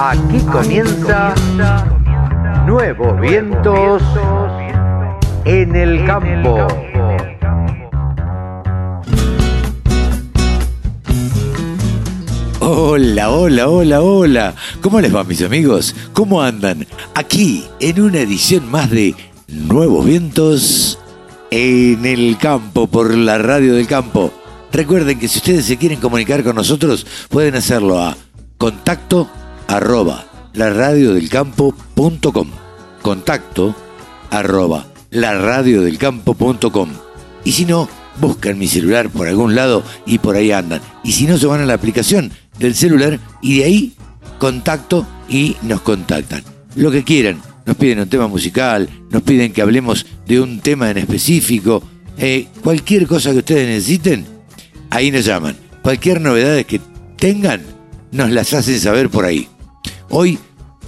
Aquí comienza Nuevos Vientos en el Campo. Hola, hola, hola, hola. ¿Cómo les va mis amigos? ¿Cómo andan? Aquí en una edición más de Nuevos Vientos en el Campo por la Radio del Campo. Recuerden que si ustedes se quieren comunicar con nosotros pueden hacerlo a contacto arroba laradiodelcampo.com contacto arroba laradiodelcampo.com y si no, buscan mi celular por algún lado y por ahí andan. Y si no, se van a la aplicación del celular y de ahí contacto y nos contactan. Lo que quieran, nos piden un tema musical, nos piden que hablemos de un tema en específico, eh, cualquier cosa que ustedes necesiten, ahí nos llaman. Cualquier novedad que tengan, nos las hacen saber por ahí. Hoy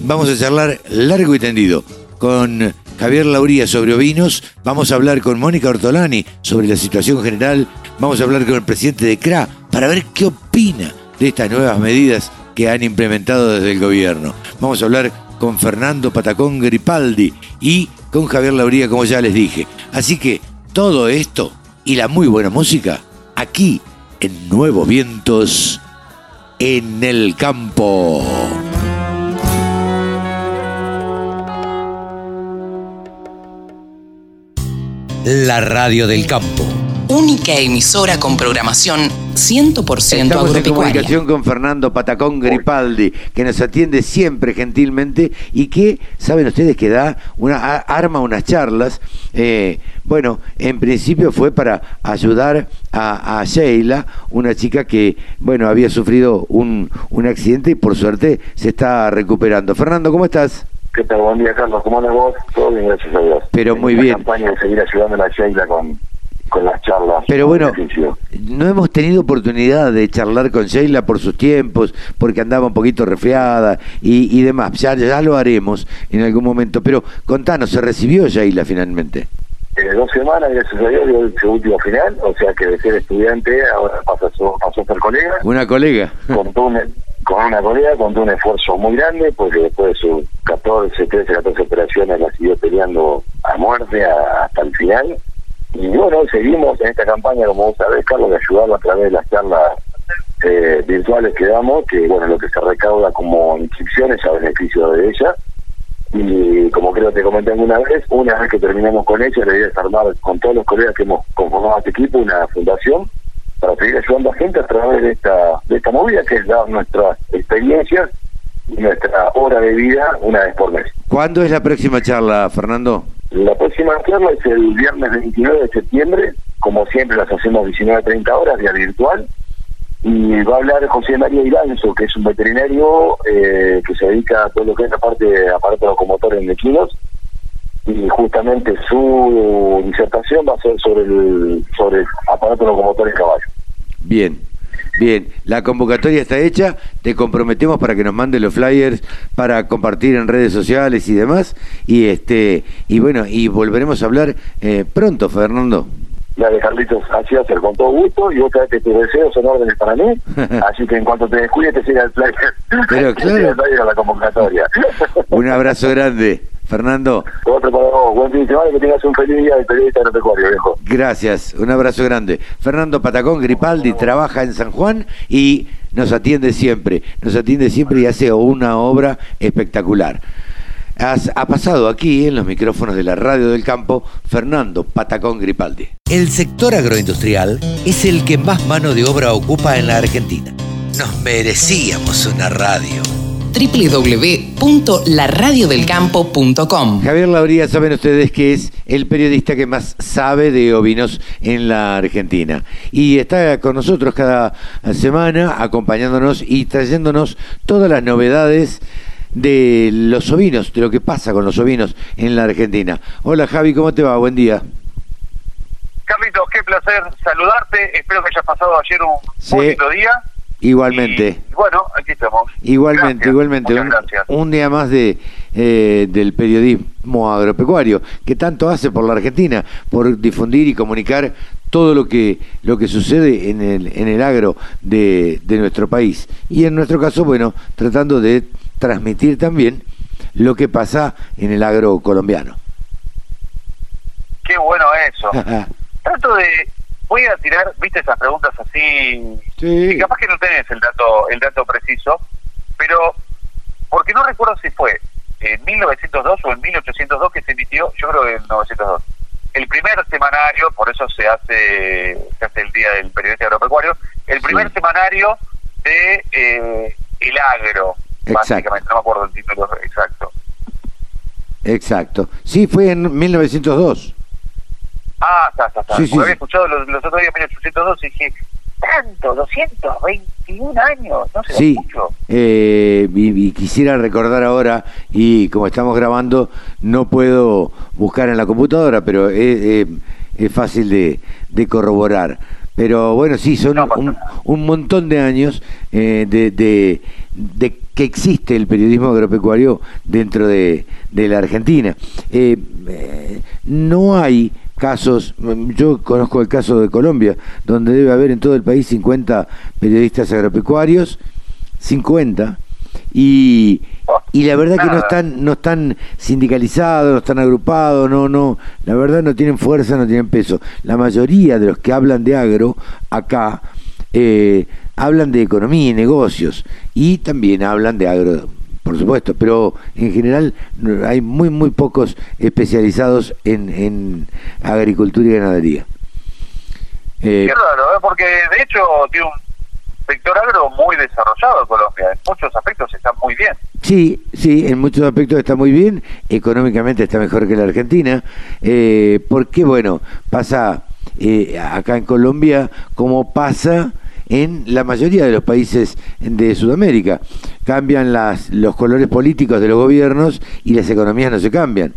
vamos a charlar largo y tendido con Javier Lauría sobre ovinos, vamos a hablar con Mónica Ortolani sobre la situación general, vamos a hablar con el presidente de CRA para ver qué opina de estas nuevas medidas que han implementado desde el gobierno. Vamos a hablar con Fernando Patacón Gripaldi y con Javier Lauría, como ya les dije. Así que todo esto y la muy buena música aquí en Nuevos Vientos en el campo. La radio del campo. Única emisora con programación 100% Estamos en comunicación con Fernando Patacón Gripaldi, que nos atiende siempre gentilmente y que, saben ustedes, que da una arma unas charlas. eh, bueno, en principio fue para ayudar a, a Sheila, una chica que, bueno, había sufrido un, un accidente y por suerte se está recuperando. Fernando, ¿cómo estás? ¿Qué tal? Buen día, Carlos. ¿Cómo andas vos? Todo bien, gracias a Dios. Pero muy bien. campaña de seguir ayudando a la Sheila con, con las charlas. Pero bueno, no hemos tenido oportunidad de charlar con Sheila por sus tiempos, porque andaba un poquito resfriada y, y demás. Ya, ya lo haremos en algún momento. Pero contanos, ¿se recibió Sheila finalmente? Eh, dos semanas, gracias a Dios, dio su último final. O sea que de ser estudiante ahora pasó, pasó a ser colega. Una colega. con, todo un- con una colega, con todo un esfuerzo muy grande, porque después de sus 14, 13, 14 operaciones la siguió peleando a muerte a- hasta el final. Y bueno, seguimos en esta campaña, como vos sabés, Carlos, de ayudarlo a través de las charlas eh, virtuales que damos, que bueno, lo que se recauda como inscripciones a beneficio de ella. Y como creo que te comenté alguna vez, una vez que terminamos con ella, la idea es armar con todos los colegas que hemos conformado este equipo una fundación para seguir ayudando a gente a través de esta, de esta movida, que es dar nuestras experiencias y nuestra hora de vida una vez por mes. ¿Cuándo es la próxima charla, Fernando? La próxima charla es el viernes 29 de septiembre, como siempre las hacemos 19 a 30 horas, vía virtual, y va a hablar José María Iranzo, que es un veterinario eh, que se dedica a todo lo que es la parte de aparatos locomotores en equinos, y justamente su disertación va a ser sobre el sobre aparatos locomotores en caballo. Bien, bien. La convocatoria está hecha. Te comprometemos para que nos mande los flyers para compartir en redes sociales y demás. Y este y bueno, y volveremos a hablar eh, pronto, Fernando. Dale, Carlitos, así va a ser, con todo gusto, y vos sabés que tus deseos son órdenes para mí, así que en cuanto te descuides te siga el flyer. Pero Te claro. el flyer a la convocatoria. Un abrazo grande, Fernando. Otro para vos, buen fin de semana, que tengas un feliz día de periodista agropecuario, viejo. Gracias, un abrazo grande. Fernando Patacón Gripaldi trabaja en San Juan y nos atiende siempre, nos atiende siempre y hace una obra espectacular. Has- ha pasado aquí en los micrófonos de la radio del campo Fernando Patacón Gripaldi. El sector agroindustrial es el que más mano de obra ocupa en la Argentina. Nos merecíamos una radio. www.laradiodelcampo.com Javier Lauría, saben ustedes que es el periodista que más sabe de ovinos en la Argentina. Y está con nosotros cada semana acompañándonos y trayéndonos todas las novedades de los ovinos, de lo que pasa con los ovinos en la Argentina. Hola Javi, ¿cómo te va? Buen día. Carlitos, qué placer saludarte. Espero que hayas pasado ayer un Sí. lindo día. Igualmente. Y, bueno, aquí estamos. Igualmente, Gracias, igualmente. un día más de eh, del periodismo agropecuario, que tanto hace por la Argentina, por difundir y comunicar todo lo que lo que sucede en el en el agro de, de nuestro país y en nuestro caso bueno tratando de transmitir también lo que pasa en el agro colombiano Qué bueno eso. Trato de voy a tirar, viste esas preguntas así, Sí. y capaz que no tenés el dato el dato preciso, pero porque no recuerdo si fue en 1902 o en 1802 que se emitió, yo creo que en 1902. El primer semanario, por eso se hace se hace el día del periodista agropecuario, el primer Sí. semanario de eh, el agro, Exacto. básicamente, no me acuerdo el título exacto. exacto sí fue en 1902 Ah, está, está, está. Sí, sí, había escuchado los, los otros días 1802 y dije, tanto, 221 años, no se Sí, mucho. eh, y, y quisiera recordar ahora, y como estamos grabando, no puedo buscar en la computadora, pero es, fácil de, de corroborar. Pero bueno, sí, son No un, montón de años eh, de, de- de que existe el periodismo agropecuario dentro de, de la Argentina. Eh, eh, no hay casos, yo conozco el caso de Colombia, donde debe haber en todo el país 50 periodistas agropecuarios, 50, y, y la verdad que no están, no están sindicalizados, no están agrupados, no, no, la verdad no tienen fuerza, no tienen peso. La mayoría de los que hablan de agro acá eh, hablan de economía y negocios y también hablan de agro, por supuesto, pero en general hay muy, muy pocos especializados en, en agricultura y ganadería. Eh, Qué raro, ¿eh? porque de hecho tiene un sector agro muy desarrollado en Colombia. En muchos aspectos está muy bien. Sí, sí, en muchos aspectos está muy bien, económicamente está mejor que la Argentina, eh, porque bueno, pasa eh, acá en Colombia como pasa en la mayoría de los países de Sudamérica. Cambian las, los colores políticos de los gobiernos y las economías no se cambian.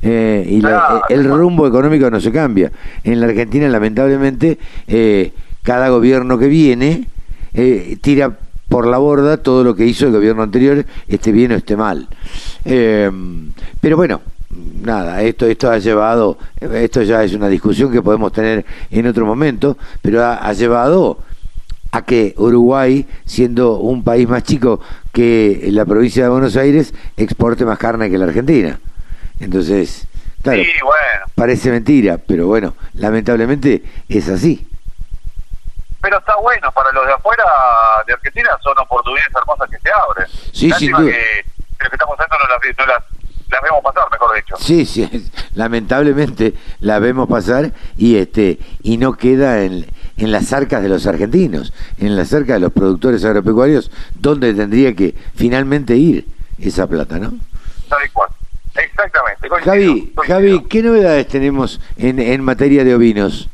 Eh, y la- Claro. el rumbo económico no se cambia. En la Argentina, lamentablemente, eh, cada gobierno que viene eh, tira por la borda todo lo que hizo el gobierno anterior, esté bien o esté mal. Eh, pero bueno, nada, esto, esto ha llevado, esto ya es una discusión que podemos tener en otro momento, pero ha, ha llevado a que Uruguay, siendo un país más chico que la provincia de Buenos Aires, exporte más carne que la Argentina. Entonces, claro, Sí, bueno. parece mentira, pero bueno, lamentablemente es así. Pero está bueno, para los de afuera de Argentina son oportunidades hermosas que se abren. Sí, sin Lástima duda. que estamos haciendo no las, no las, las vemos pasar, mejor dicho. Sí, sí, lamentablemente la vemos pasar y este y no queda en, en las arcas de los argentinos, en las arcas de los productores agropecuarios, donde tendría que finalmente ir esa plata, ¿no? Tal cual. Exactamente. coincido, Javi, coincido. Javi, ¿qué novedades tenemos en, en materia de ovinos?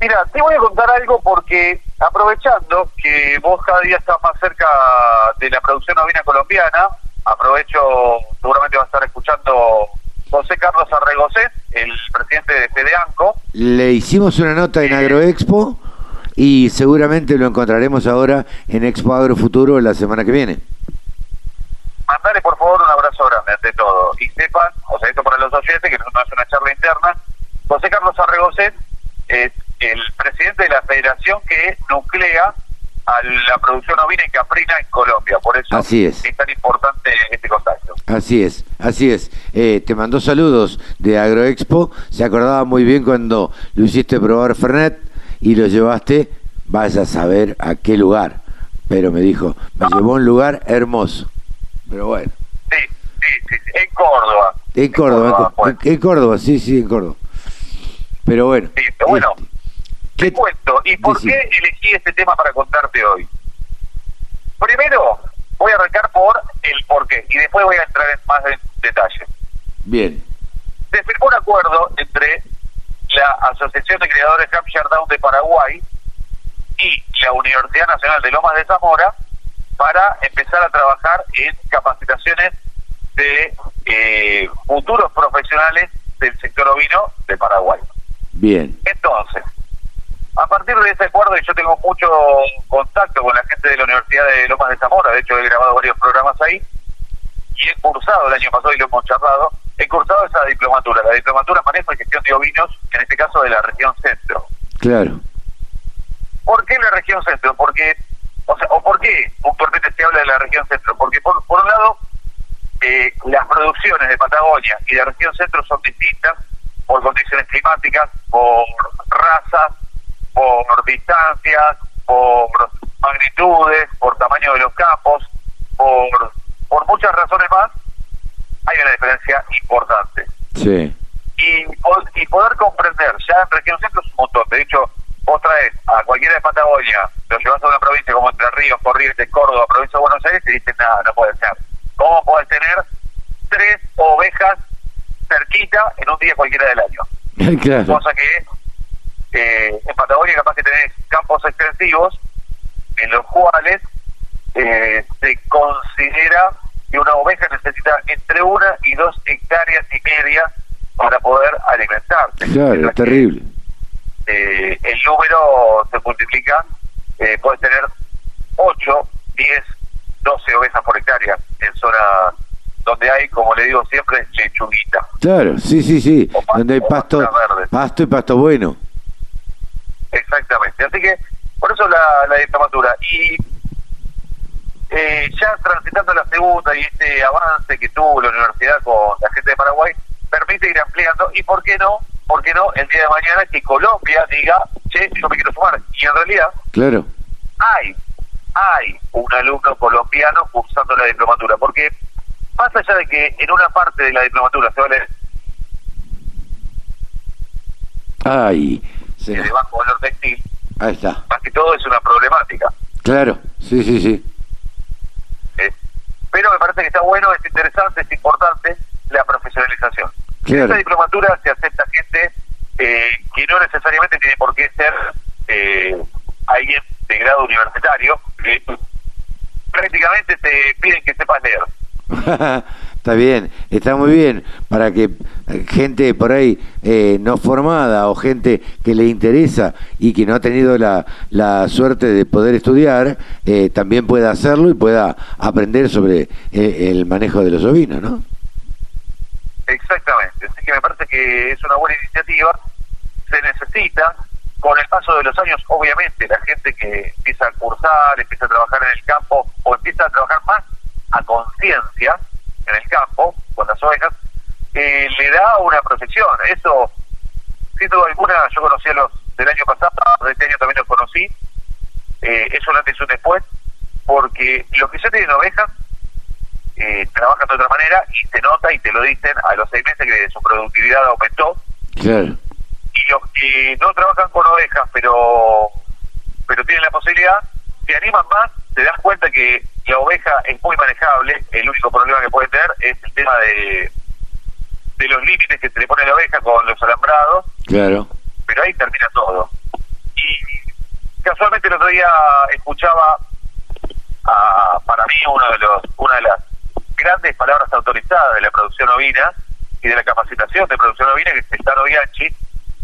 Mira, te voy a contar algo porque aprovechando que vos cada día estás más cerca de la producción ovina colombiana, aprovecho, seguramente va a estar escuchando José Carlos Arregocés, el presidente de FEDEANCO. Le hicimos una nota en Agroexpo y seguramente lo encontraremos ahora en Expo Agro Futuro la semana que viene. Mandale por favor un abrazo grande ante todo. Y sepan, o sea, esto para los oyentes, que no es una charla interna, José Carlos Arregocet es el presidente de la federación que nuclea a la producción ovina y caprina en Colombia. Por eso Así es. tan importante este contacto. Así es, así es. Eh, te mandó saludos de Agroexpo. Se acordaba muy bien cuando lo hiciste probar Fernet y lo llevaste, vaya a saber a qué lugar. Pero me dijo, me llevó a un lugar hermoso. Pero bueno, Sí, sí, sí. En Córdoba. en Córdoba, en, pues. en Córdoba, sí, sí, en Córdoba. Pero bueno. Sí, pero bueno, este, Te ¿qué- cuento. ¿Y por qué elegí este tema para contarte hoy? Primero, voy a arrancar por el porqué y después voy a entrar en más en detalle. Bien, Se firmó un acuerdo entre la Asociación de Criadores Hampshire Down de Paraguay y la Universidad Nacional de Lomas de Zamora para empezar a trabajar en capacitaciones de eh, futuros profesionales del sector ovino de Paraguay. bien, Entonces, a partir de ese acuerdo, y yo tengo mucho contacto con la gente de la Universidad de Lomas de Zamora, de hecho he grabado varios programas ahí, y he cursado el año pasado y lo hemos charlado, he cursado esa diplomatura, la diplomatura manejo y gestión de ovinos, en este caso de la región centro. Claro. ¿Por qué la región centro? Porque, o sea, o por qué puntualmente se habla de la región centro? Porque por, por un lado, eh, las producciones de Patagonia y de región centro son distintas por condiciones climáticas, por razas, por distancias, por magnitudes, por tamaño de los campos, por, por muchas razones más, hay una diferencia importante. Sí. Y, y poder comprender, ya en región centro es un montón, de hecho, vos traes a cualquiera de Patagonia, lo llevas a una provincia como Entre Ríos, Corrientes, Córdoba, provincia de Buenos Aires, y dicen, nada, no puede ser. ¿Cómo puedes tener tres ovejas cerquita en un día cualquiera del año? claro. Cosa que eh, en Patagonia capaz que tenés campos extensivos en los cuales eh, se considera que una oveja necesita entre una y dos hectáreas y media para poder alimentarse. Claro, es terrible. Eh, el número se multiplica, eh, puedes tener 8, 10, 12 ovejas por hectárea en zonas donde hay, como le digo siempre, lechuguita. Claro, sí, sí, sí, pasto, donde hay pasto, pasto y pasto bueno. Exactamente. Así que, por eso la, la diplomatura. Y eh, ya transitando la segunda y este avance que tuvo la universidad con la gente de Paraguay, permite ir ampliando. ¿Y por qué no? ¿Por qué no el día de mañana que Colombia diga, che, yo me quiero sumar? Y en realidad Claro. hay, hay un alumno colombiano cursando la diplomatura. Porque más allá de que en una parte de la diplomatura se vale Ay, nos- bajo valor textil, ahí está. más que todo es una problemática. Claro, sí, sí, sí. Eh, pero me parece que está bueno, es interesante, es importante la profesionalización. En Claro. esta diplomatura se acepta gente eh, que no necesariamente tiene por qué ser eh, alguien de grado universitario, que prácticamente te piden que sepas leer. está bien, está muy bien para que gente por ahí eh, no formada o gente que le interesa y que no ha tenido la, la suerte de poder estudiar eh, también pueda hacerlo y pueda aprender sobre eh, el manejo de los ovinos, ¿no? Exactamente, así que me parece que es una buena iniciativa, se necesita, con el paso de los años, obviamente, la gente que empieza a cursar, empieza a trabajar en el campo o empieza a trabajar más a conciencia en el campo, con las ovejas, eh, le da una profesión. Eso, sin duda alguna, yo conocí a los del año pasado, de este año también los conocí, eh, es un antes y un después, porque los que ya tienen ovejas eh, trabajan de otra manera y se nota y te lo dicen a los seis meses que su productividad aumentó. Claro, y los que no trabajan con ovejas pero pero tienen la posibilidad se animan más te das cuenta que la oveja es muy manejable el único problema que puede tener es el tema de de los límites que se le pone a la oveja con los alambrados claro. pero ahí termina todo. Y casualmente el otro día escuchaba a, para mí uno de los, una de las grandes palabras autorizadas de la producción ovina y de la capacitación de producción ovina, que es Estano Bianchi,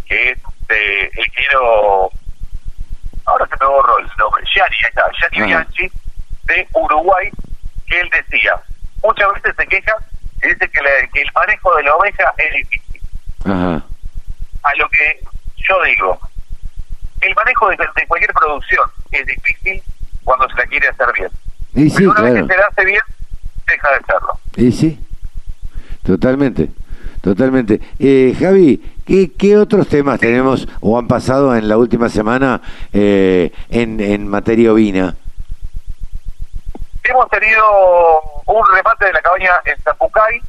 que es de el ingeniero, ahora se me borró el nombre, Gianni, ahí está, Gianni Ajá. Bianchi, de Uruguay, que él decía, muchas veces se queja dice que, la- que el manejo de la oveja es difícil Ajá. a lo que yo digo. El manejo de, de cualquier producción es difícil cuando se la quiere hacer bien. Y sí, Pero una vez claro. que se la hace bien, deja de serlo. Y sí, totalmente, totalmente. Eh, Javi, ¿qué, ¿qué otros temas tenemos o han pasado en la última semana eh, en, en materia ovina? Hemos tenido un remate de la cabaña en Zapucay,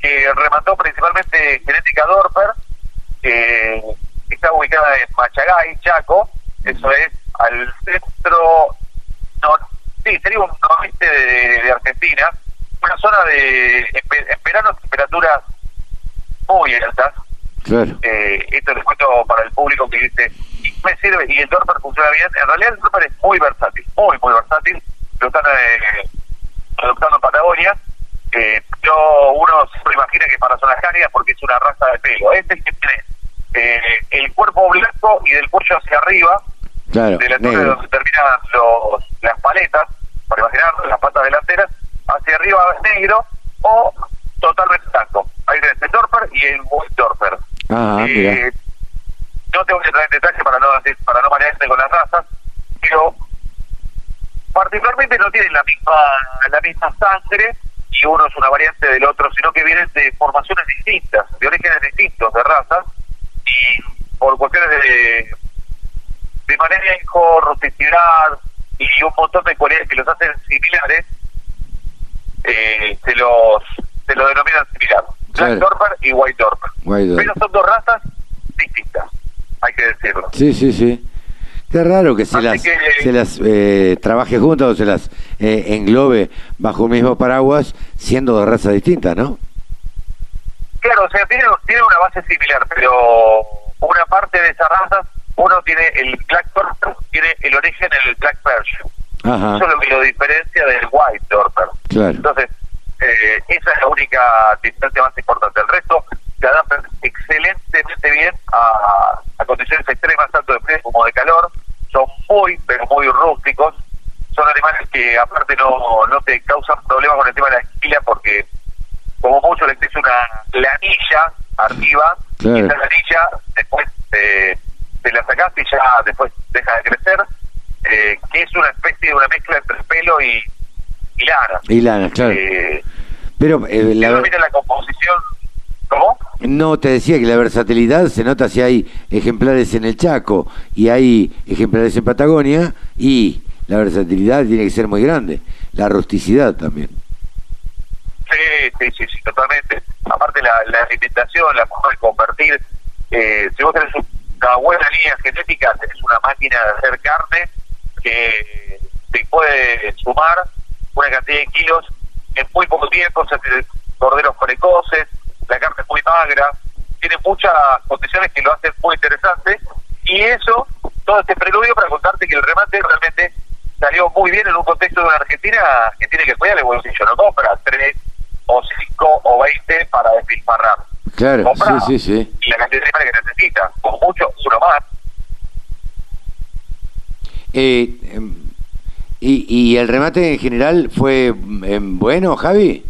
que remató principalmente Genética Dorper, que está ubicada en Machagay, Chaco, eso es al centro, no, sí, sería un noroeste de, de Argentina, una zona de, en, en verano, temperaturas muy altas, Claro, eh, esto les cuento para el público que dice, "Y me sirve y el Dorper funciona bien. En realidad el Dorper es muy versátil, muy, muy versátil. Lo están eh, adoptando en Patagonia. Eh, yo, uno siempre imagina que para zonas cálidas porque es una raza de pelo. Este es que tiene eh, el cuerpo blanco y del cuello hacia arriba, claro, de la altura donde terminan los, las paletas, para imaginar las patas delanteras, hacia arriba es negro, o totalmente tanto. Hay el Dorper y el White Dorper. Ah. Eh, no tengo que entrar en detalle para no para no marearte con las razas, pero particularmente no tienen la misma la misma sangre y uno es una variante del otro, sino que vienen de formaciones distintas, de orígenes distintos, de razas, y por cuestiones de, de manejo, rusticidad y un montón de cualidades que los hacen similares, eh, se los se lo denominan similar. Claro. Black Dorper y White Dorper. White Dorper. Pero son dos razas distintas, hay que decirlo. Sí, sí, sí. Qué raro que se Así las, que- se las eh, trabaje juntas o se las eh, englobe bajo un mismo paraguas, siendo de razas distintas, ¿no? Claro, o sea, tiene, tiene una base similar, pero una parte de esas razas, uno tiene el Black Dorper, tiene el origen en el Black Persian. Ajá, Eso es lo que lo diferencia del White Dorper. claro. Entonces, eh, esa es la única distancia más importante. El resto se adaptan excelentemente bien a, a condiciones extremas, tanto de frío como de calor. Son muy, pero muy rústicos. Son animales que aparte no, no te causan problemas con el tema de la esquila porque como mucho le crece una lanilla arriba Claro. y esa lanilla después te, te la sacás y ya después deja de crecer, eh, que es una especie de una mezcla entre pelo y, y lana. Claro. Eh, Pero eh, la, mira la composición, ¿cómo? no te decía que la versatilidad se nota si hay ejemplares en el Chaco y hay ejemplares en Patagonia y la versatilidad tiene que ser muy grande. La rusticidad también. Sí, sí, sí, sí, totalmente. Aparte la, la alimentación, la forma de convertir, eh, si vos tenés una buena línea genética, tenés una máquina de hacer carne que te puede sumar una cantidad de kilos en muy poco tiempo, o sea, corderos precoces, la carne es muy magra, tiene muchas condiciones que lo hacen muy interesante y eso, todo este preludio para contarte que el remate realmente salió muy bien en un contexto de una Argentina que tiene que cuidar el bolsillo, no compra tres o cinco o veinte para despilfarrar. Claro, Compra sí, sí, sí. Y la cantidad de que necesita, como mucho, uno más. Eh, em, y, ¿Y el remate en general fue em, bueno, Javi?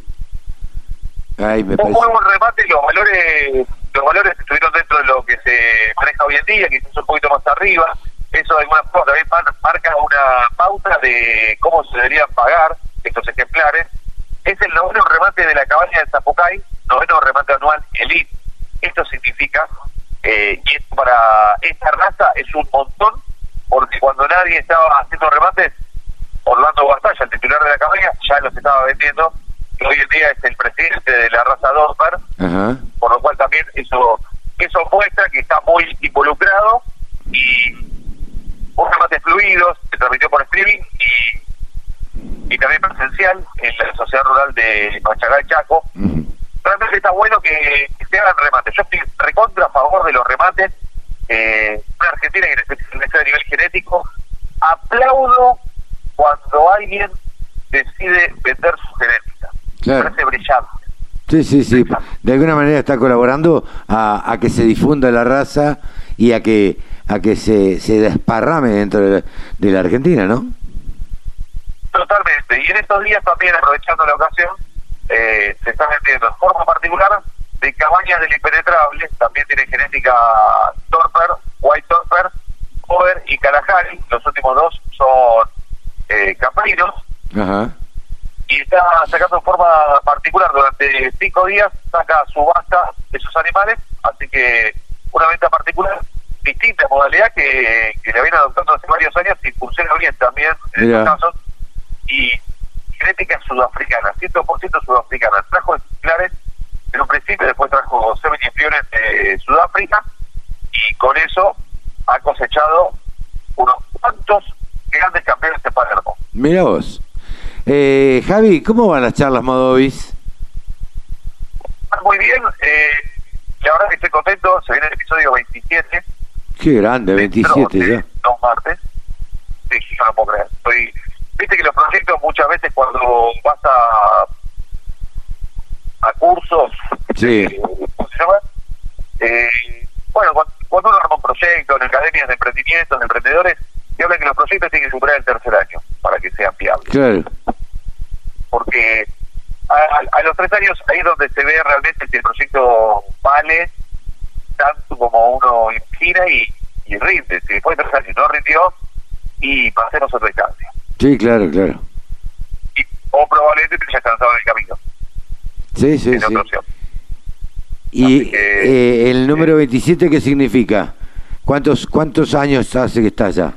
Ay, me Un parece. muy buen remate, los valores los valores estuvieron dentro de lo que se maneja hoy en día, quizás un poquito más arriba. Eso de alguna forma también mar- marca una pauta de cómo se deberían pagar estos ejemplares. Es el noveno remate de la cabaña de Zapucay, noveno remate anual Elite. Esto significa, eh, y esto para esta raza es un montón, porque cuando nadie estaba haciendo remates, Orlando Bastalla, el titular de la cabaña, ya los estaba vendiendo, que hoy en día es el presidente de la raza Dorper, Ajá. por lo cual también eso eso muestra que está muy involucrado y un remate fluidos, se transmitió por streaming y, y también presencial en la sociedad rural de Pachagay Chaco. Realmente está bueno que, que se hagan remates. Yo estoy recontra a favor de los remates. Eh, una Argentina que necesita a nivel genético. Aplaudo cuando alguien decide vender su genética. Claro. Me parece brillante. Sí, sí, sí. De alguna manera está colaborando a, a que se difunda la raza y a que a que se, se desparrame dentro de la, de la Argentina, ¿no? Totalmente. Y en estos días también, aprovechando la ocasión, eh, se está vendiendo en forma particular de cabañas del impenetrable. También tiene genética Torper, White Torper, Over y Kalahari. Los últimos dos son eh, caprinos. Ajá. Y está sacando en forma particular durante cinco días, saca subasta de sus animales. Así que una venta particular, distinta modalidad que, que le viene adoptando hace varios años y funciona bien también en Mira. estos casos y genética sudafricana, 100% sudafricana. Trajo ejemplares en un principio, después trajo semi-infiones de Sudáfrica y con eso ha cosechado unos cuantos grandes campeones de Palermo. Mira vos. Eh, Javi, ¿cómo van las charlas Modovis? Muy bien, eh, la verdad que estoy contento, se viene el episodio 27. Qué grande, dentro 27 de ya. Dos martes. Sí, yo no puedo creer. Estoy, Viste que los proyectos muchas veces cuando vas a a cursos, Sí. eh, ¿cómo se llama? Eh, bueno, cuando, cuando uno arma un proyecto en academias de emprendimientos, de emprendedores, se habla que superar el tercer año para que sean viables. Claro. Porque a, a los tres años ahí es donde se ve realmente si el proyecto vale tanto como uno gira y, y rinde. Si después de tres años no rindió, y pasemos otra instancia. Sí, claro, claro. Y, o probablemente te hayas cansado en el camino. Sí, sí, en sí. otra opción. ¿Y que, eh, el número 27 qué significa? ¿Cuántos cuántos años hace que está allá?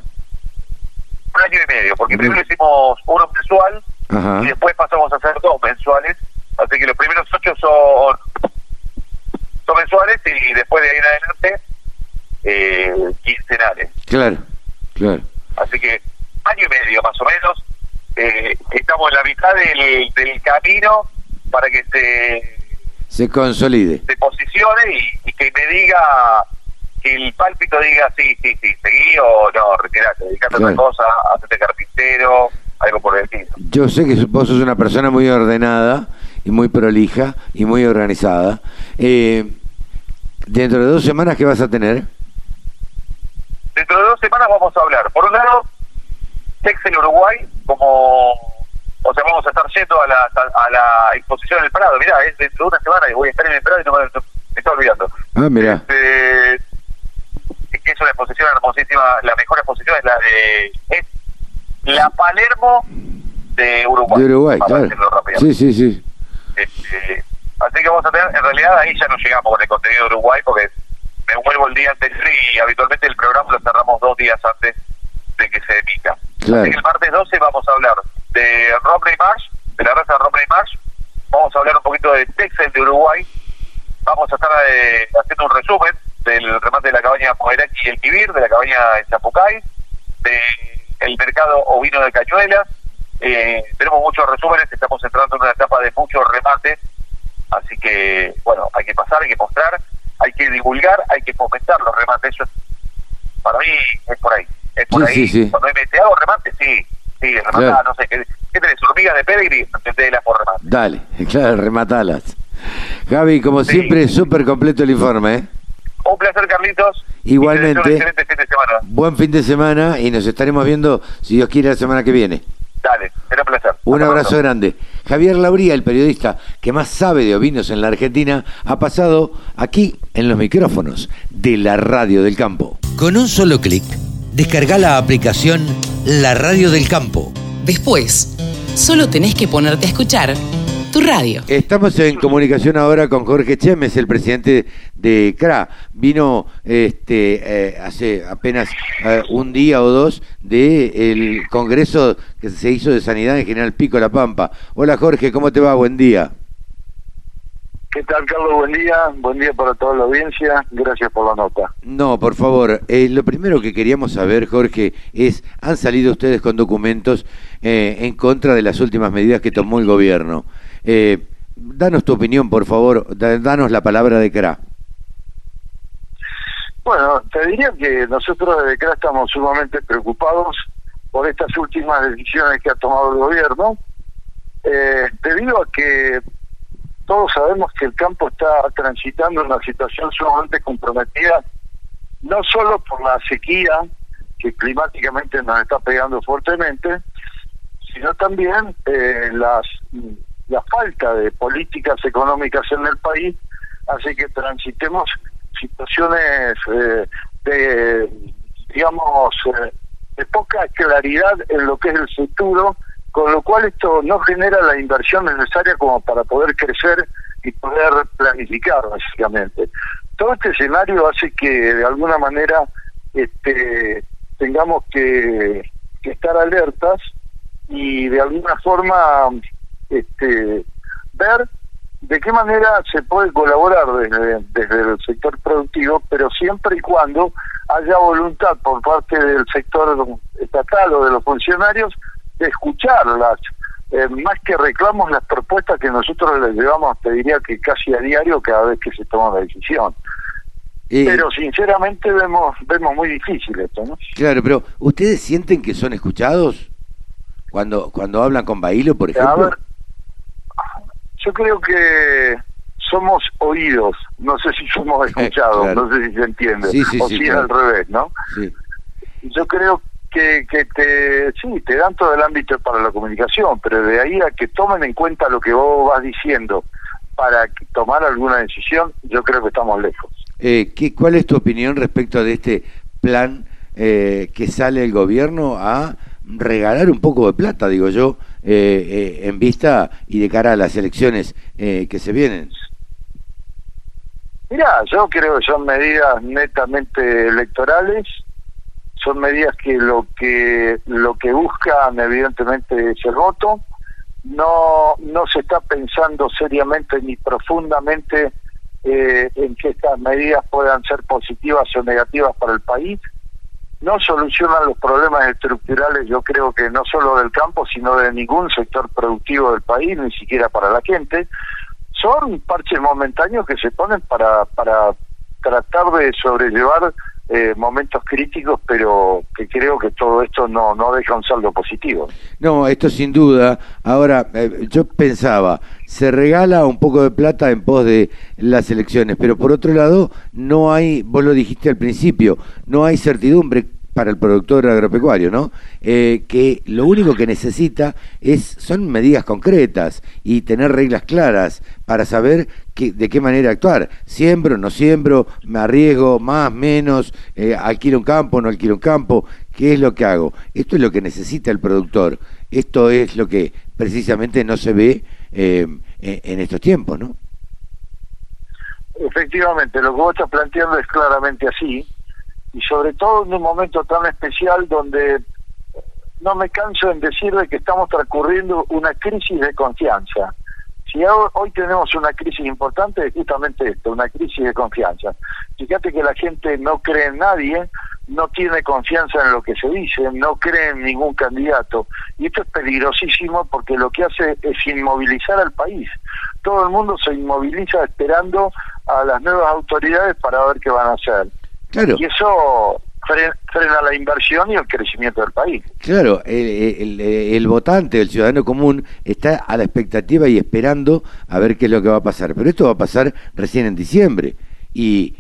Un año y medio, porque primero hicimos uno mensual Ajá. y después pasamos a hacer dos mensuales. Así que los primeros ocho son, son mensuales y después de ahí en adelante eh, quincenales. Claro, claro. Así que año y medio más o menos. Eh, estamos en la mitad del, del camino para que se, Se consolide. se posicione y, y que me diga, que el pálpito diga sí, sí, sí, seguí o no, retirate, dedicate a otra cosa, hacete carpintero, algo por el estilo. Yo sé que vos sos una persona muy ordenada y muy prolija y muy organizada. Eh, dentro de dos semanas, ¿qué vas a tener? Dentro de dos semanas vamos a hablar, por un lado, Texel Uruguay, como, o sea, vamos a estar yendo a la, a la exposición en el Prado. Mirá, es dentro de una semana y voy a estar en el Prado y no me, no- me estoy olvidando. Ah, mira. Este, es una exposición hermosísima, la mejor exposición es la de es la Palermo de Uruguay. De Uruguay, claro. Sí, sí, sí. Este, así que vamos a tener, en realidad ahí ya no llegamos con el contenido de Uruguay porque me vuelvo el día anterior y habitualmente el programa lo cerramos dos días antes de que se emita. Claro. Así que el martes 12 vamos a hablar de Romney Marsh, de la raza Romney Marsh, vamos a hablar un poquito de Texel de Uruguay, vamos a estar eh, haciendo un resumen del remate de la cabaña Moeraki y el Kibir, de la cabaña en Zapucay, del mercado ovino de Cañuelas. Eh, tenemos muchos resúmenes, estamos entrando en una etapa de muchos remates, así que, bueno, hay que pasar, hay que mostrar, hay que divulgar, hay que fomentar los remates. Eso es- para mí es por ahí. Es por Sí, ahí. sí, sí. Cuando me te hago remate, sí. Sí, Claro. no sé, ¿qué, qué tenés? ¿Hormigas de pedigree? Entendela por remate. Dale, claro, rematalas. Javi, como siempre, súper completo el informe. ¿eh? Un placer, Carlitos. Igualmente. Y te deseo un excelente fin de semana. Buen fin de semana y nos estaremos viendo, si Dios quiere, la semana que viene. Dale, será un placer. Un Hasta abrazo pronto. grande. Javier Lauría, el periodista que más sabe de ovinos en la Argentina, ha pasado aquí en los micrófonos de la Radio del Campo. Con un solo clic, descarga la aplicación La Radio del Campo. Después, solo tenés que ponerte a escuchar tu radio. Estamos en comunicación ahora con Jorge Chemes, el presidente de CRA. Vino este, eh, hace apenas eh, un día o dos del congreso que se hizo de Sanidad en General Pico La Pampa. Hola Jorge, ¿cómo te va? Buen día. ¿Qué tal, Carlos? Buen día. Buen día para toda la audiencia. Gracias por la nota. No, por favor, eh, lo primero que queríamos saber, Jorge, es, han salido ustedes con documentos eh, en contra de las últimas medidas que tomó el gobierno. Eh, danos tu opinión, por favor, da- danos la palabra de CRA. Bueno, te diría que nosotros desde CRA estamos sumamente preocupados por estas últimas decisiones que ha tomado el gobierno, eh, debido a que todos sabemos que el campo está transitando una situación sumamente comprometida, no solo por la sequía que climáticamente nos está pegando fuertemente, sino también eh, las, la falta de políticas económicas en el país hace que transitemos situaciones eh, de, digamos, eh, de poca claridad en lo que es el futuro, con lo cual esto no genera la inversión necesaria como para poder crecer y poder planificar, básicamente. Todo este escenario hace que de alguna manera este, tengamos que, estar alertas y de alguna forma este, ver de qué manera se puede colaborar desde, desde el sector productivo, pero siempre y cuando haya voluntad por parte del sector estatal o de los funcionarios de escucharlas, eh, más que reclamos las propuestas que nosotros les llevamos, te diría que casi a diario cada vez que se toma una decisión. Eh, Pero sinceramente vemos vemos muy difícil esto, ¿no? Claro, pero ¿ustedes sienten que son escuchados cuando cuando hablan con Bailo, por A ejemplo? ver, yo creo que somos oídos, no sé si somos escuchados, Claro. no sé si se entiende, Sí, sí, o sí, si claro. es al revés, ¿no? Yo creo que, que te, sí, te dan todo el ámbito para la comunicación, pero de ahí a que tomen en cuenta lo que vos vas diciendo para tomar alguna decisión, yo creo que estamos lejos. Eh, ¿qué, ¿Cuál es tu opinión respecto de este plan eh, que sale el gobierno a regalar un poco de plata, digo yo, eh, en vista y de cara a las elecciones que se vienen? Mira, yo creo que son medidas netamente electorales, son medidas que lo que lo que buscan evidentemente es el voto no, no se está pensando seriamente ni profundamente eh, en que estas medidas puedan ser positivas o negativas para el país. No solucionan los problemas estructurales, yo creo que no solo del campo, sino de ningún sector productivo del país, ni siquiera para la gente. Son parches momentáneos que se ponen para, para tratar de sobrellevar eh, momentos críticos, pero que creo que todo esto no, no deja un saldo positivo. No, esto sin duda. Ahora, eh, yo pensaba, se regala un poco de plata en pos de las elecciones, pero por otro lado, no hay, vos lo dijiste al principio, no hay certidumbre para el productor agropecuario, ¿no? Eh, que lo único que necesita es son medidas concretas y tener reglas claras para saber que, de qué manera actuar. Siembro, no siembro, me arriesgo, más, menos, eh, alquilo un campo, no alquilo un campo, ¿qué es lo que hago? Esto es lo que necesita el productor. Esto es lo que precisamente no se ve eh, en estos tiempos, ¿no? Efectivamente, lo que vos estás planteando es claramente así y sobre todo en un momento tan especial donde no me canso en decir de que estamos transcurriendo una crisis de confianza. Si hoy tenemos una crisis importante, es justamente esto, una crisis de confianza. Fíjate que la gente no cree en nadie, no tiene confianza en lo que se dice, no cree en ningún candidato. Y esto es peligrosísimo porque lo que hace es inmovilizar al país. Todo el mundo se inmoviliza esperando a las nuevas autoridades para ver qué van a hacer. Y eso frena la inversión y el crecimiento del país. Claro, el, votante, el ciudadano común, está a la expectativa y esperando a ver qué es lo que va a pasar. Pero esto va a pasar recién en diciembre. Y,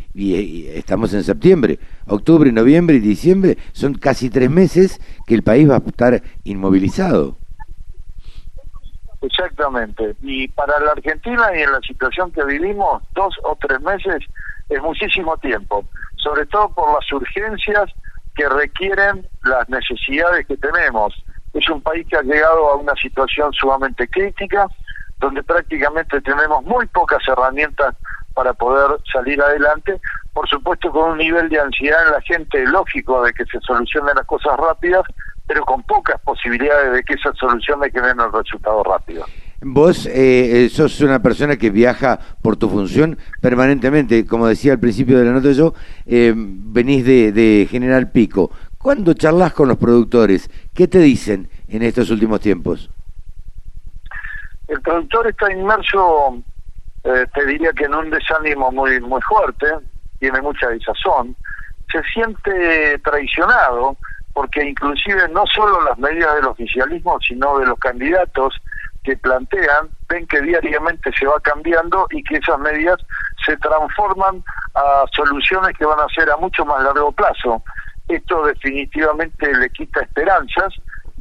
estamos en septiembre, octubre, noviembre y diciembre, son casi tres meses que el país va a estar inmovilizado. Exactamente. Y para la Argentina y en la situación que vivimos, dos o tres meses es muchísimo tiempo sobre todo por las urgencias que requieren las necesidades que tenemos. Es un país que ha llegado a una situación sumamente crítica, donde prácticamente tenemos muy pocas herramientas para poder salir adelante, por supuesto con un nivel de ansiedad en la gente lógico de que se solucionen las cosas rápidas, pero con pocas posibilidades de que esas soluciones den el resultado rápido. Vos eh, eh, sos una persona que viaja por tu función permanentemente, como decía al principio de la nota yo, eh, venís de, General Pico. ¿Cuándo charlas con los productores? ¿Qué te dicen en estos últimos tiempos? El productor está inmerso, te diría que en un desánimo muy, muy fuerte, tiene mucha desazón, se siente traicionado, porque inclusive no solo las medidas del oficialismo, sino de los candidatos, que plantean ven que diariamente se va cambiando y que esas medidas se transforman a soluciones que van a ser a mucho más largo plazo. Esto definitivamente le quita esperanzas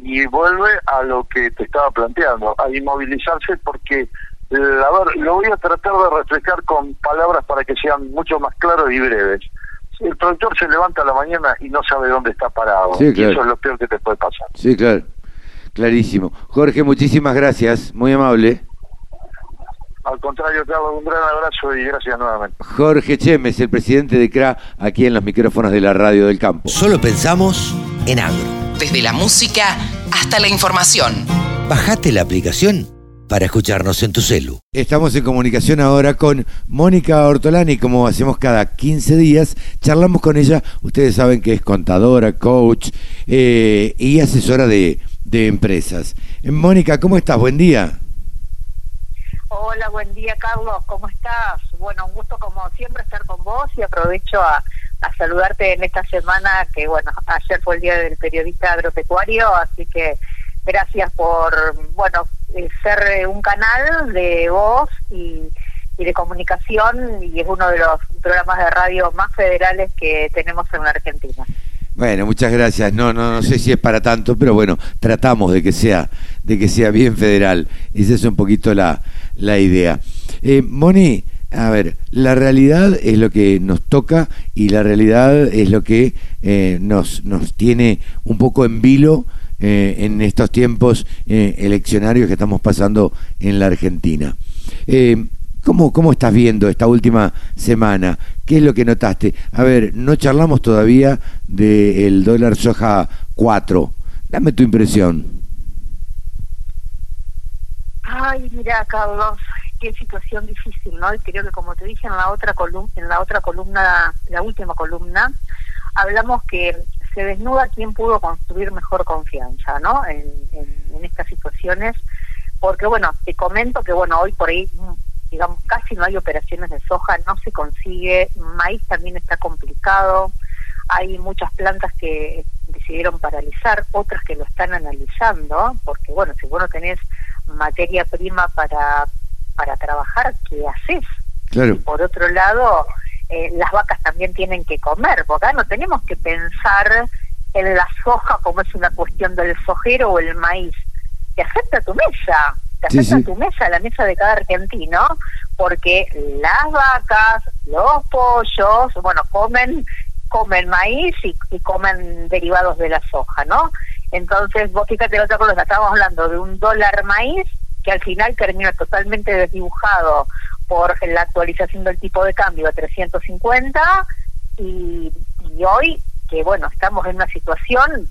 y vuelve a lo que te estaba planteando, a inmovilizarse porque, a ver, lo voy a tratar de reflejar con palabras para que sean mucho más claros y breves. El productor se levanta a la mañana y no sabe dónde está parado. y eso es lo peor que te puede pasar. Sí, claro. Clarísimo. Jorge, muchísimas gracias, muy amable. Al contrario, te hago un gran abrazo y gracias nuevamente. Jorge Chemes, el presidente de CRA, aquí en los micrófonos de la radio del campo. Solo pensamos en agro. Desde la música hasta la información. Bajate la aplicación para escucharnos en tu celu. Estamos en comunicación ahora con Mónica Ortolani, como hacemos cada 15 días, charlamos con ella, ustedes saben que es contadora, coach eh, y asesora de de empresas. Mónica, ¿cómo estás? Buen día. Hola, buen día Carlos, ¿cómo estás? Bueno, un gusto como siempre estar con vos y aprovecho a, saludarte en esta semana que, bueno, ayer fue el Día del Periodista Agropecuario, así que gracias por, bueno, eh, ser un canal de voz y, y de comunicación y es uno de los programas de radio más federales que tenemos en la Argentina. Bueno, muchas gracias. No, no, no sé si es para tanto, pero bueno, tratamos de que sea, de que sea bien federal. Esa es un poquito la, la idea. Eh, Moni, a ver, la realidad es lo que nos toca y la realidad es lo que eh, nos, nos tiene un poco en vilo eh, en estos tiempos eh, eleccionarios que estamos pasando en la Argentina. ¿Cómo, ¿Cómo estás viendo esta última semana? ¿Qué es lo que notaste? A ver, no charlamos todavía del dólar soja 4. Dame tu impresión. Ay, mira, Carlos, qué situación difícil, ¿no? Y creo que como te dije en la otra columna, en la otra columna, la última columna, hablamos que se desnuda quién pudo construir mejor confianza, ¿no? En, en, en estas situaciones, porque bueno, te comento que bueno, hoy por ahí digamos, casi no hay operaciones de soja, no se consigue, maíz también está complicado, hay muchas plantas que decidieron paralizar, otras que lo están analizando, porque bueno, si vos no tenés materia prima para, para trabajar, ¿qué haces? Claro. Y por otro lado, eh, las vacas también tienen que comer, porque acá no tenemos que pensar en la soja como es una cuestión del sojero o el maíz, que afecta a tu mesa, te Sí, afecta sí. tu mesa, a la mesa de cada argentino, porque las vacas, los pollos, bueno, comen comen maíz y, y comen derivados de la soja, ¿no? Entonces, vos fíjate la otra cosa, estábamos hablando de un dólar maíz que al final termina totalmente desdibujado por la actualización del tipo de cambio a 350 y, y hoy que bueno, estamos en una situación,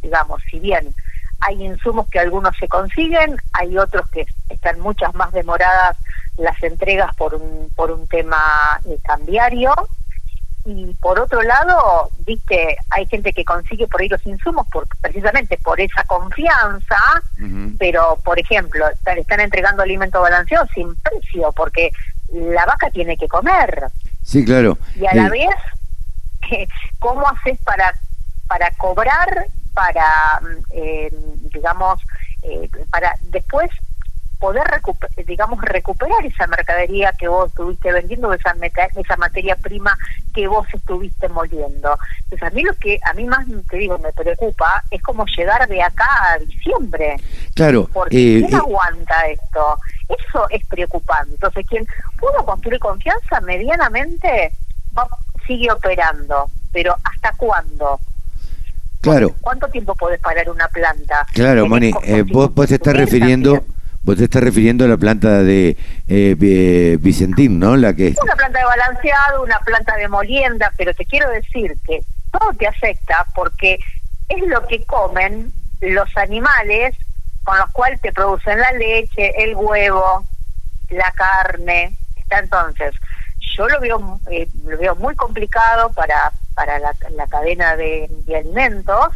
digamos, si bien hay insumos que algunos se consiguen, hay otros que están muchas más demoradas las entregas por un, por un tema eh, cambiario. Y por otro lado, viste, hay gente que consigue por ahí los insumos por, precisamente por esa confianza, pero por ejemplo, están, están entregando alimento balanceado sin precio, porque la vaca tiene que comer. Sí, claro. Y a la Eh, vez, ¿cómo haces para, para cobrar, para, eh, digamos, eh, para después poder, recuper- digamos, recuperar esa mercadería que vos estuviste vendiendo, esa, esa materia prima que vos estuviste moliendo? Entonces, a mí lo que a mí más, te digo, me preocupa es cómo llegar de acá a diciembre. claro. Porque eh, ¿quién eh, aguanta esto? Eso es preocupante. Entonces, quien pudo construir confianza medianamente va, sigue operando. Pero ¿hasta cuándo? Claro. ¿Cuánto tiempo podés parar una planta? Claro, Moni, eh, vos, vos te estás refiriendo, vos te estás refiriendo a la planta de eh, Vi- Vicentín, ¿no? La que Una planta de balanceado, una planta de molienda, pero te quiero decir que todo te afecta porque es lo que comen los animales con los cuales te producen la leche, el huevo, la carne. Está entonces, yo lo veo eh, lo veo muy complicado para para la, cadena de, alimentos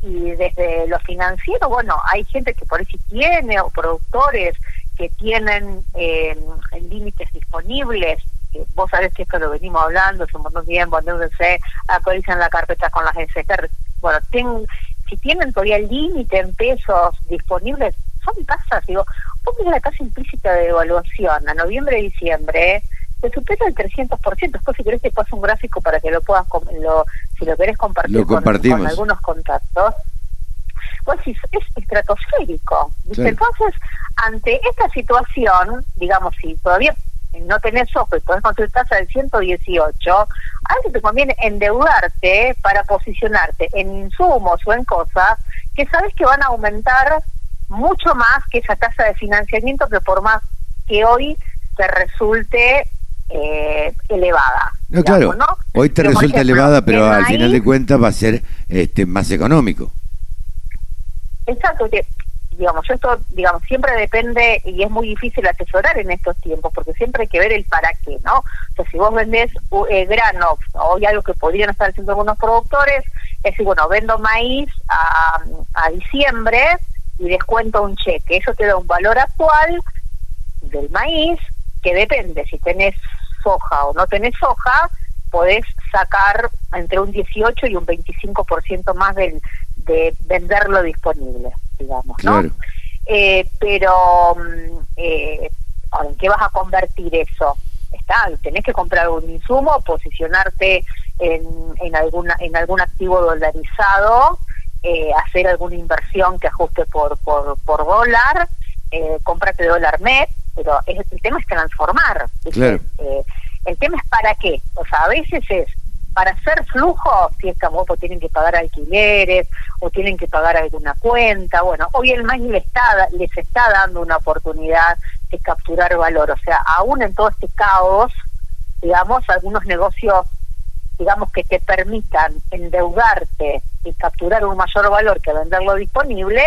y desde lo financiero, bueno, hay gente que por sí tiene o productores que tienen eh, límites disponibles. que vos sabés que esto lo venimos hablando hace un montón de tiempo, se actualizan la carpeta con las SGR. Bueno, ten- si tienen todavía límite en pesos disponibles, son tasas, digo, vos la tasa implícita de evaluación a noviembre diciembre, te supera el 300%. Después, si querés, te paso un gráfico para que lo puedas, lo, si lo querés compartir Lo con- algunos contactos. Pues es estratosférico. Entonces, ante esta situación, digamos, si todavía no tenés ojo y podés construir tasa del 118, a veces te conviene endeudarte para posicionarte en insumos o en cosas que sabes que van a aumentar mucho más que esa tasa de financiamiento que por más que hoy te resulte eh, elevada. No, digamos, claro. ¿no? Hoy te Pero, resulta ejemplo, elevada, pero el al final de cuentas va a ser este más económico. Exacto, que digamos, yo esto, digamos, siempre depende y es muy difícil asesorar en estos tiempos porque siempre hay que ver el para qué, ¿no? O sea, si vos vendés uh, eh, granos o hay algo que podrían estar haciendo algunos productores, es decir, bueno, vendo maíz a, a diciembre y descuento un cheque. Eso te da un valor actual del maíz que depende si tenés soja o no tenés soja, podés sacar entre un 18 y un 25% más del, de venderlo disponible, digamos, ¿no? Claro. Eh, pero, mm, eh, ¿en qué vas a convertir eso? Está, tenés que comprar un insumo, posicionarte en, en, alguna, en algún activo dolarizado, eh, hacer alguna inversión que ajuste por, por, por dólar, eh, cómprate dólar MED, pero el tema es transformar. Claro. Eh, el tema es para qué. O sea, a veces es para hacer flujo, si es que a tienen que pagar alquileres o tienen que pagar alguna cuenta. Bueno, hoy el MAIS les está, les está dando una oportunidad de capturar valor. O sea, aún en todo este caos, digamos, algunos negocios, digamos, que te permitan endeudarte y capturar un mayor valor que venderlo disponible,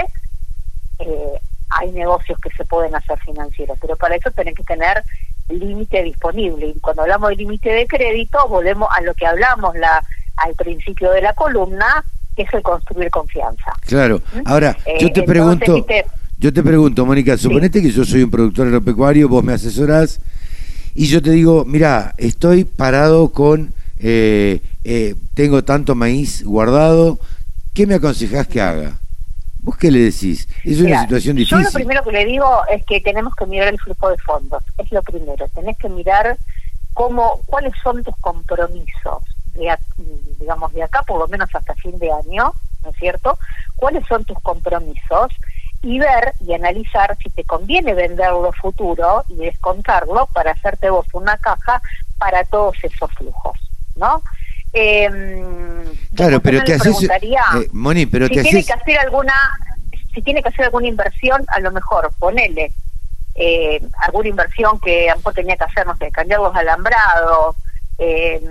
eh, hay negocios que se pueden hacer financieros, pero para eso tienen que tener límite disponible. Y cuando hablamos de límite de crédito, volvemos a lo que hablamos la, al principio de la columna, que es el construir confianza. Claro. ¿Mm? Ahora, eh, yo te pregunto, yo te pregunto, Mónica, suponete que yo soy un productor agropecuario, vos me asesorás, y yo te digo, mira, estoy parado con, eh, eh, tengo tanto maíz guardado, ¿qué me aconsejás que haga? ¿Vos qué le decís? Es una situación difícil. Yo lo primero que le digo es que tenemos que mirar el flujo de fondos. Es lo primero. Tenés que mirar cómo, cuáles son tus compromisos, de, digamos, de acá por lo menos hasta fin de año, ¿no es cierto? ¿Cuáles son tus compromisos? Y ver y analizar si te conviene venderlo futuro y descontarlo para hacerte vos una caja para todos esos flujos, ¿no? Eh, claro, pero te haces, eh, Moni, pero si te tiene que hacer alguna, si tiene que hacer alguna inversión, a lo mejor ponele eh, alguna inversión que a lo mejor tenía que hacer, no sé, cambiar los alambrados, eh,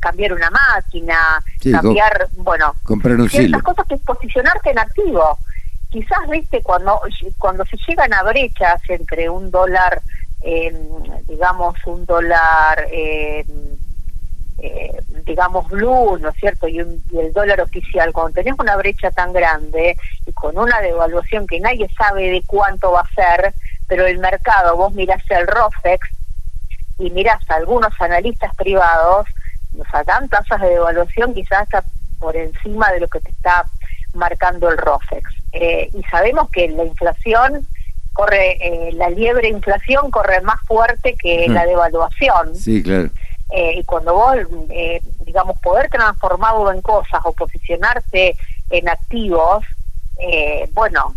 cambiar una máquina, cambiar, bueno, comprar un ciertas cosas que es posicionarte en activo. Quizás, viste, cuando cuando se llegan a brechas entre un dólar, eh, digamos, un dólar eh, eh, digamos, blue, ¿no es cierto? Y, el dólar oficial, cuando tenés una brecha tan grande y con una devaluación que nadie sabe de cuánto va a ser, pero el mercado, vos mirás el ROFEX y mirás a algunos analistas privados, nos dan tasas de devaluación quizás hasta por encima de lo que te está marcando el ROFEX. Eh, y sabemos que la inflación corre, eh, la liebre inflación corre más fuerte que la devaluación. Sí, claro. Eh, y cuando vos, eh, digamos, poder transformarlo en cosas o posicionarte en activos, eh, bueno,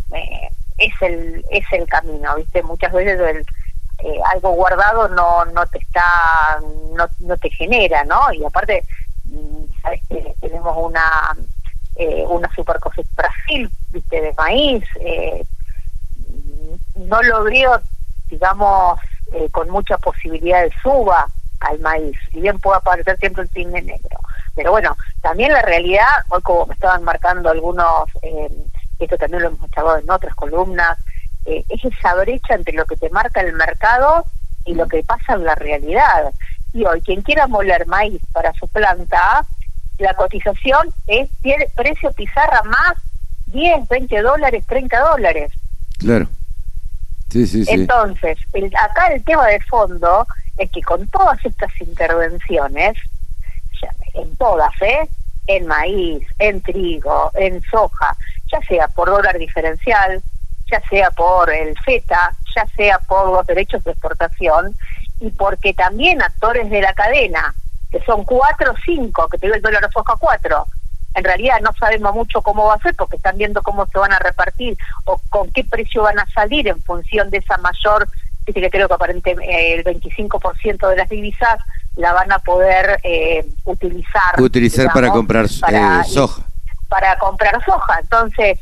es el es el camino, ¿viste? Muchas veces el, algo guardado no no te está, no, no te genera, ¿no? Y aparte, mm, sabes tenemos una una super cosecha Brasil, ¿viste? De maíz, no lo digamos, con mucha posibilidad de suba, al maíz, si bien pueda aparecer siempre el cisne negro. Pero bueno, también la realidad, hoy como me estaban marcando algunos, eh, esto también lo hemos charlado en otras columnas, eh, es esa brecha entre lo que te marca el mercado y lo que pasa en la realidad. Y hoy, quien quiera moler maíz para su planta, la cotización es precio pizarra más 10, 20 dólares, 30 dólares. Claro. Sí, sí, sí. Entonces, acá el tema de fondo es que con todas estas intervenciones, en todas, ¿eh? en maíz, en trigo, en soja, ya sea por dólar diferencial, ya sea por el FETA, ya sea por los derechos de exportación, y porque también actores de la cadena, que son cuatro o cinco, que te digo el dólar soja cuatro, en realidad no sabemos mucho cómo va a ser porque están viendo cómo se van a repartir o con qué precio van a salir en función de esa mayor que creo que aparentemente eh, el 25% de las divisas la van a poder eh, utilizar. Utilizar para comprar eh, soja. Para comprar soja. Entonces,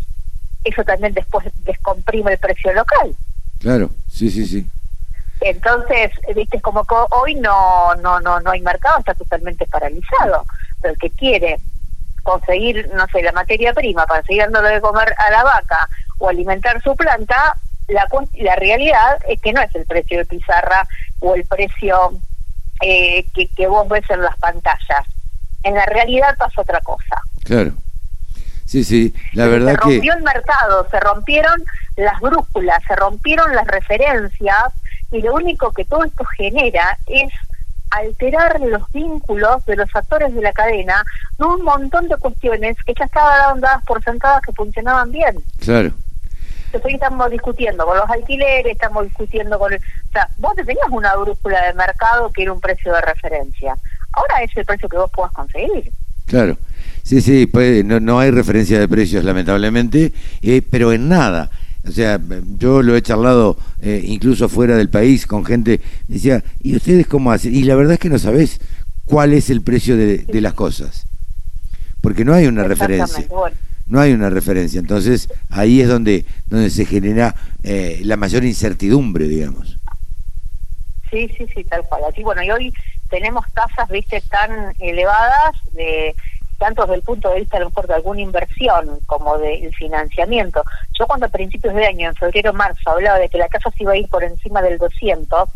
eso también después descomprime el precio local. Claro, sí, sí, sí. Entonces, viste, como que hoy no, no, no, no hay mercado, está totalmente paralizado. Pero el que quiere conseguir, no sé, la materia prima para seguir dándole de comer a la vaca o alimentar su planta, la, la realidad es que no es el precio de pizarra o el precio eh, que, que vos ves en las pantallas. En la realidad pasa otra cosa. Claro. Sí, sí, la verdad se rompió el mercado, se rompieron las brújulas, se rompieron las referencias y lo único que todo esto genera es alterar los vínculos de los actores de la cadena de un montón de cuestiones que ya estaban dadas por sentadas que funcionaban bien. Claro estamos discutiendo con los alquileres, estamos discutiendo con... El, o sea, vos tenías una brújula de mercado que era un precio de referencia. ahora es el precio que vos puedas conseguir. Claro. Sí, sí, pues, no, no hay referencia de precios, lamentablemente, eh, pero en nada. O sea, yo lo he charlado eh, incluso fuera del país con gente, decía, ¿y ustedes cómo hacen? Y la verdad es que no sabés cuál es el precio de, de las cosas, porque no hay una referencia. No hay una referencia, entonces ahí es donde, donde se genera eh, la mayor incertidumbre, digamos. Sí, sí, sí, tal cual. Así, bueno, y hoy tenemos tasas, viste, tan elevadas de tanto desde el punto de vista a lo mejor de alguna inversión como del financiamiento. Yo cuando a principios de año, en febrero marzo, hablaba de que la casa se iba a ir por encima del 200,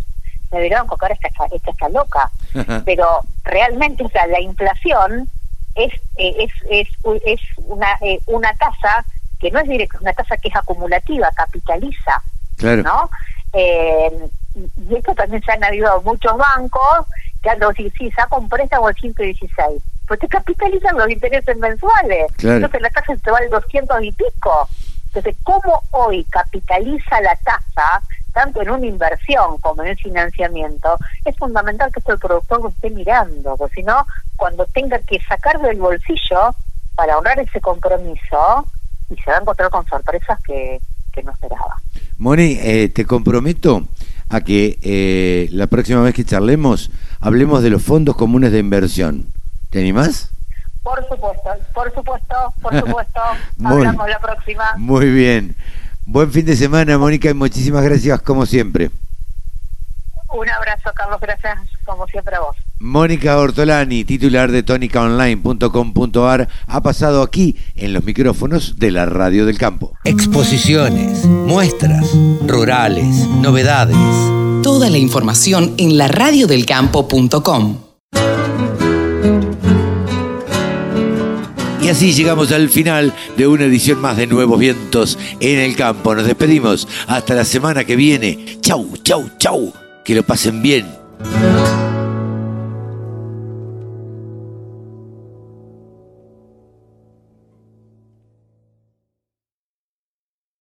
me dijeron que esta, esta está loca. Pero realmente, o sea, la inflación es eh, es, es, es una, eh, una tasa que no es directa, una tasa que es acumulativa, capitaliza. Claro. ¿no? Eh, y esto también se han habido muchos bancos que han dicho, sí, saca un préstamo al 116 pues te capitalizan los intereses mensuales. Entonces la tasa te va al 200 y pico. Entonces, ¿cómo hoy capitaliza la tasa, tanto en una inversión como en el financiamiento? Es fundamental que esto el productor lo esté mirando, porque si no, cuando tenga que sacar del bolsillo para honrar ese compromiso, y se va a encontrar con sorpresas que, no esperaba. Moni, eh, te comprometo a que eh, la próxima vez que charlemos, hablemos de los fondos comunes de inversión. ¿Te animás? Por supuesto, por supuesto, por supuesto. Hablamos la próxima. Muy bien. Buen fin de semana, Mónica, y muchísimas gracias como siempre. Un abrazo, Carlos, gracias como siempre a vos. Mónica Ortolani, titular de tónicaonline.com.ar, ha pasado aquí en los micrófonos de la Radio del Campo. Exposiciones, muestras, rurales, novedades. Toda la información en la radiodelcampo.com. Así llegamos al final de una edición más de Nuevos Vientos en el Campo. Nos despedimos hasta la semana que viene. Chau, chau, chau. Que lo pasen bien.